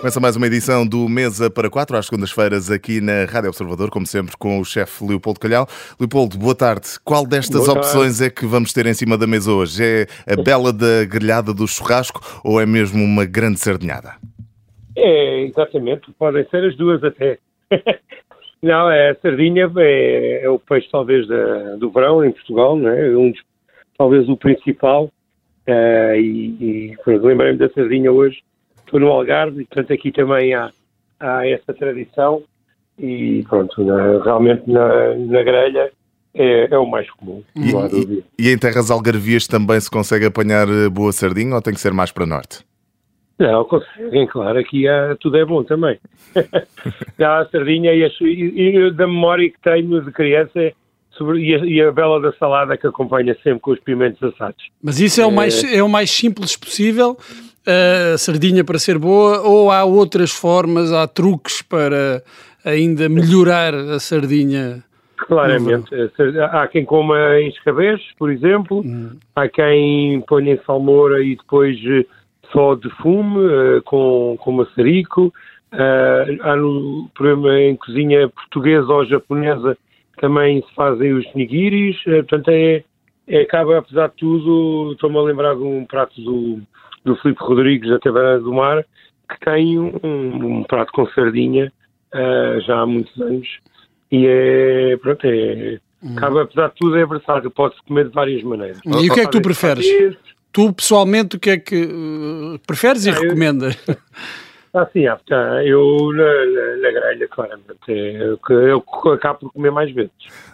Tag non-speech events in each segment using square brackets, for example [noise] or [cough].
Começa mais uma edição do Mesa para Quatro, às segundas-feiras, aqui na Rádio Observador, como sempre, com o chefe Leopoldo Calhau. Leopoldo, boa tarde. Qual destas Boa opções é que vamos ter em cima da mesa hoje? É a bela da grelhada do churrasco ou é mesmo uma grande sardinhada? É, exatamente, podem ser as duas até. [laughs] não, é, a sardinha é, é o peixe talvez da- do verão em Portugal, não é? Um talvez o principal. Eh, e e lembrei-me da sardinha hoje. Estou no Algarve e portanto aqui também há, há essa tradição e pronto, na- realmente na, na grelha é, é o mais comum, E, não há dúvida. e- e em terras algarvias também se consegue apanhar eh, boa sardinha ou tem que ser mais para norte? Não, conseguem, claro, aqui há- tudo é bom também. [laughs] Há a sardinha e, as- e- e da memória que tenho de criança sobre, e, a, e a bela da salada que acompanha sempre com os pimentos assados. Mas isso é o mais, é o mais simples possível, a sardinha para ser boa, ou há outras formas, há truques para ainda melhorar a sardinha? Claramente. Há quem coma em escabeches, por exemplo, há quem ponha em salmoura e depois eh, só de fume, eh, com, com maçarico. Ah, há no, exemplo, em cozinha portuguesa ou japonesa também se fazem os nigiris, eh, portanto é, é- acaba, apesar de tudo, estou-me a lembrar de um prato do, do Filipe Rodrigues da Taverna do Mar, que tem um, um prato com sardinha ah, já há muitos anos e é, pronto, é, acaba, apesar de tudo, é versátil, pode-se comer de várias maneiras. E o que é que tu preferes? Tu, pessoalmente, o que é que eh, preferes e Ah, eu- recomendas? [laughs] Ah, sim, tá, eu na, na, grelha, claramente, é o que eu acabo por comer mais vezes.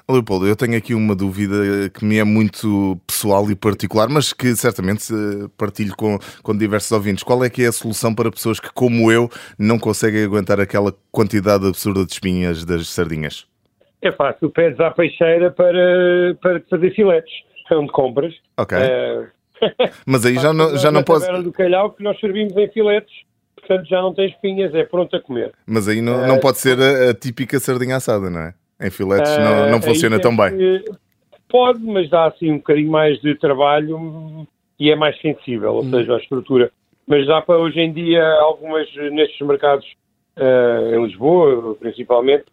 Leopoldo, eu tenho aqui uma dúvida que me é muito pessoal e particular, mas que certamente eh, partilho com, com diversos ouvintes. Qual é que é a solução para pessoas que, como eu, não conseguem aguentar aquela quantidade absurda de espinhas das sardinhas? É fácil, pedes à peixeira para, para fazer filetes, é onde compras. Ok. Eh, [laughs] Mas aí já não, já não posso. do calhau que nós servimos em filetes, portanto já não tem espinhas, é pronto a comer. Mas aí não, não pode ser a, a típica sardinha assada, não é? Em filetes não, não Eh, funciona aí tão bem. que- Pode, mas dá assim um bocadinho mais de trabalho hum, e é mais sensível, ou seja, a estrutura. Mas dá para hoje em dia algumas nestes mercados eh, em Lisboa, principalmente,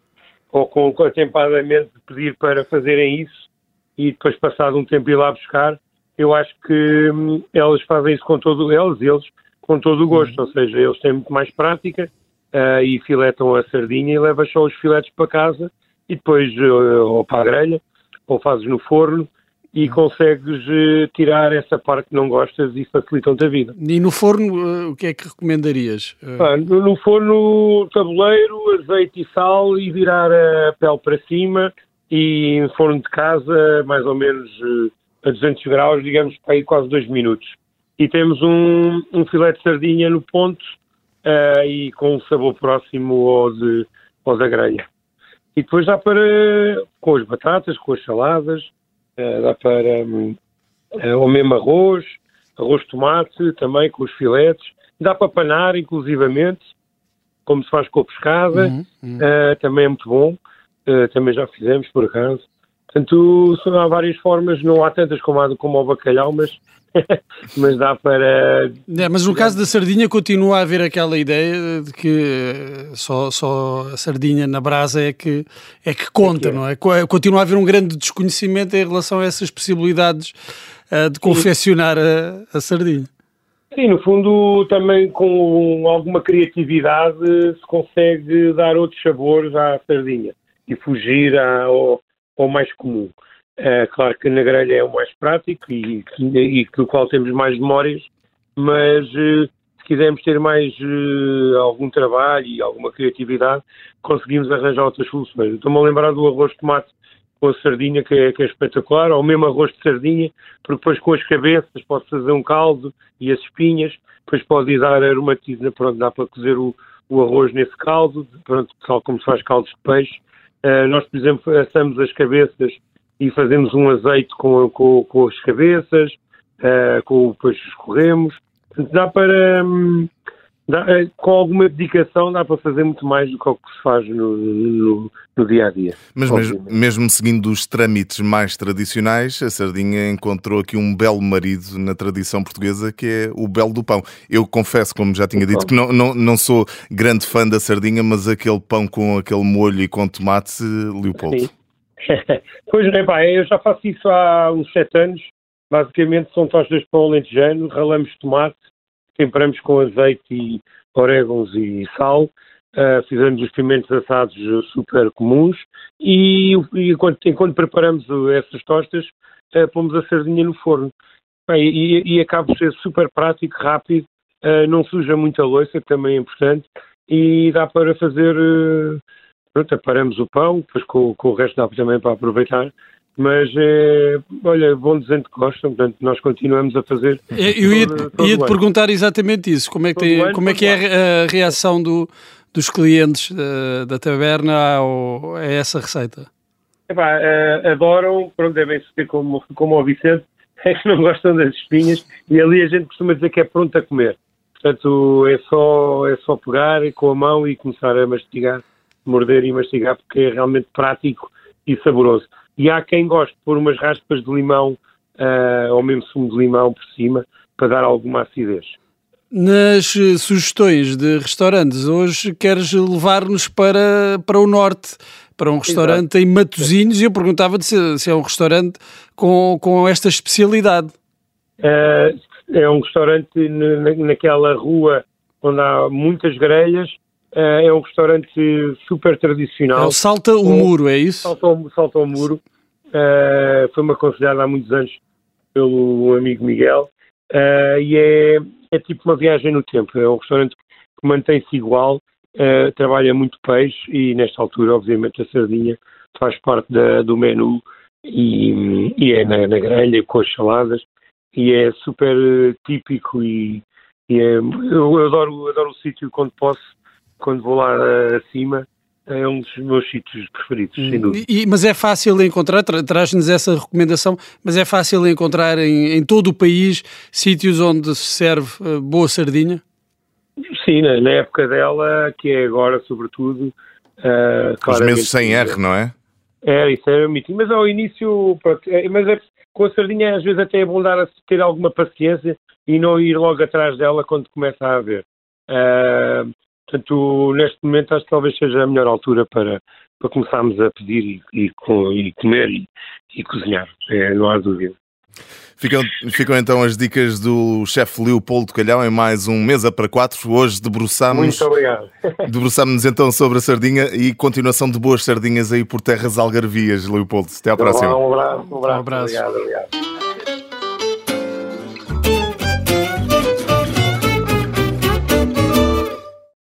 ou com, atempadamente pedir para fazerem isso e depois passado um tempo ir lá buscar, eu acho que hum, elas fazem isso com todo, elas e eles, com todo o gosto, ou seja, eles têm muito mais prática eh, e filetam a sardinha e levas só os filetes para casa e depois eh, ou para a grelha ou fazes no forno e consegues eh, tirar essa parte que não gostas e facilitam-te a vida. E no forno, eh, o que é que recomendarias? Eh, Ah, no, no forno, tabuleiro, azeite e sal e virar a pele para cima e em forno de casa, mais ou menos a 200 graus, digamos, para aí quase dois minutos. E temos um, um filé de sardinha no ponto ah, e com um sabor próximo ao, de, ao da grelha. E depois dá para, com as batatas, com as saladas, ah, dá para hum, ah, o mesmo arroz, arroz de tomate também com os filetes, dá para panar inclusivamente, como se faz com a pescada, Uhum, uhum. também é muito bom, também já fizemos por acaso. Portanto, há várias formas, não há tantas como, há, como o bacalhau, mas, [laughs] mas dá para É, mas no caso da sardinha continua a haver aquela ideia de que eh, só, só a sardinha na brasa é que, é que conta, não é? Co- Continua a haver um grande desconhecimento em relação a essas possibilidades eh, de confeccionar a, a sardinha. Sim, no fundo, também com alguma criatividade se consegue dar outros sabores à sardinha e fugir ao, ao mais comum. É, claro que na grelha é o mais prático e, e do qual temos mais memórias, mas eh, se quisermos ter mais eh, algum trabalho e alguma criatividade, conseguimos arranjar outras soluções. Estou-me a lembrar do arroz de tomate com sardinha, que é, que é espetacular, ou mesmo arroz de sardinha, porque depois com as cabeças pode fazer um caldo e as espinhas, depois pode ir dar aromatismo, pronto, dá para cozer o, o arroz nesse caldo, pronto, tal como se faz caldos de peixe. Eh, nós, por exemplo, assamos as cabeças e fazemos um azeite com, com, com as cabeças, eh, com, depois escorremos. Dá para, hum, dá, eh, com alguma dedicação dá para fazer muito mais do que o que se faz no, no, no dia a dia. Mas mesmo, mesmo, seguindo os trâmites mais tradicionais, a sardinha encontrou aqui um belo marido na tradição portuguesa que é o belo do pão. Eu confesso, como já tinha dito, que não, não, não sou grande fã da sardinha, mas aquele pão com aquele molho e com tomate, Leopoldo. Sim. [laughs] pois é, pá, eu já faço isso há uns sete anos. Basicamente são tostas de pão alentejano, ralamos tomate temperamos com azeite orégãos e sal, uh, fizemos os pimentos assados super comuns e, e enquanto, enquanto, preparamos essas tostas, uh, pomos a sardinha no forno. Bem, e, e acaba por ser super prático, rápido, uh, não suja muita louça, que também é importante, e dá para fazer. pronto, aparamos o pão, depois com, com o resto dá também para aproveitar mas é, olha, bom dizendo que gostam, portanto nós continuamos a fazer. Eu ia-te ia perguntar exatamente isso, como é que, tem, ano, como é, que é a reação do, dos clientes da, da taberna ao, a essa receita? Epá, uh, adoram, pronto, devem ser como, como o Vicente, [laughs] é que não gostam das espinhas e ali a gente costuma dizer que é pronto a comer. Portanto, é só, é só pegar com a mão e começar a mastigar, morder e mastigar, porque é realmente prático e saboroso e há quem goste de pôr umas raspas de limão uh, ou mesmo sumo de limão por cima para dar alguma acidez. Nas eh, sugestões de restaurantes, hoje queres levar-nos para, para o norte, para um restaurante Exato. em Matosinhos, e eu perguntava-te se, se, é um restaurante com, com esta especialidade. Uh, é um restaurante na, naquela rua onde há muitas grelhas, é um restaurante super tradicional. É o Salta o Muro, é isso? Salta o, Salta o Muro. Uh, Foi-me aconselhado há muitos anos pelo amigo Miguel. Uh, e é, é tipo uma viagem no tempo. É um restaurante que mantém-se igual, trabalha muito peixe e, nesta altura, obviamente, a sardinha faz parte da, do menu e, e é na, na, grelha com as saladas e é super típico e, e é, eu adoro, adoro o sítio quando posso quando vou lá acima, é um dos meus sítios preferidos, sem hum. dúvida. E, mas é fácil encontrar, tra traz-nos essa recomendação, mas é fácil encontrar em, em todo o país sítios onde se serve uh, boa sardinha? Sim, na, na, época dela, que é agora, sobretudo. Uh, Os meses sem R, não é? É, isso era mito. Mas ao início, pronto, é, mas é, com a sardinha às vezes até é bom dar a ter alguma paciência e não ir logo atrás dela quando começa a haver. Uh, Portanto, neste momento acho que talvez seja a melhor altura para, para começarmos a pedir e, e, e comer e, e cozinhar, é, não há dúvida. Ficam, ficam então as dicas do chefe Leopoldo Calhão em mais um Mesa para Quatro. Hoje debruçamos. Muito obrigado. [laughs] debruçamos então sobre a sardinha e continuação de boas sardinhas aí por terras algarvias, Leopoldo. Até à próxima. Um abraço. Um abraço. Um abraço. Obrigado, obrigado.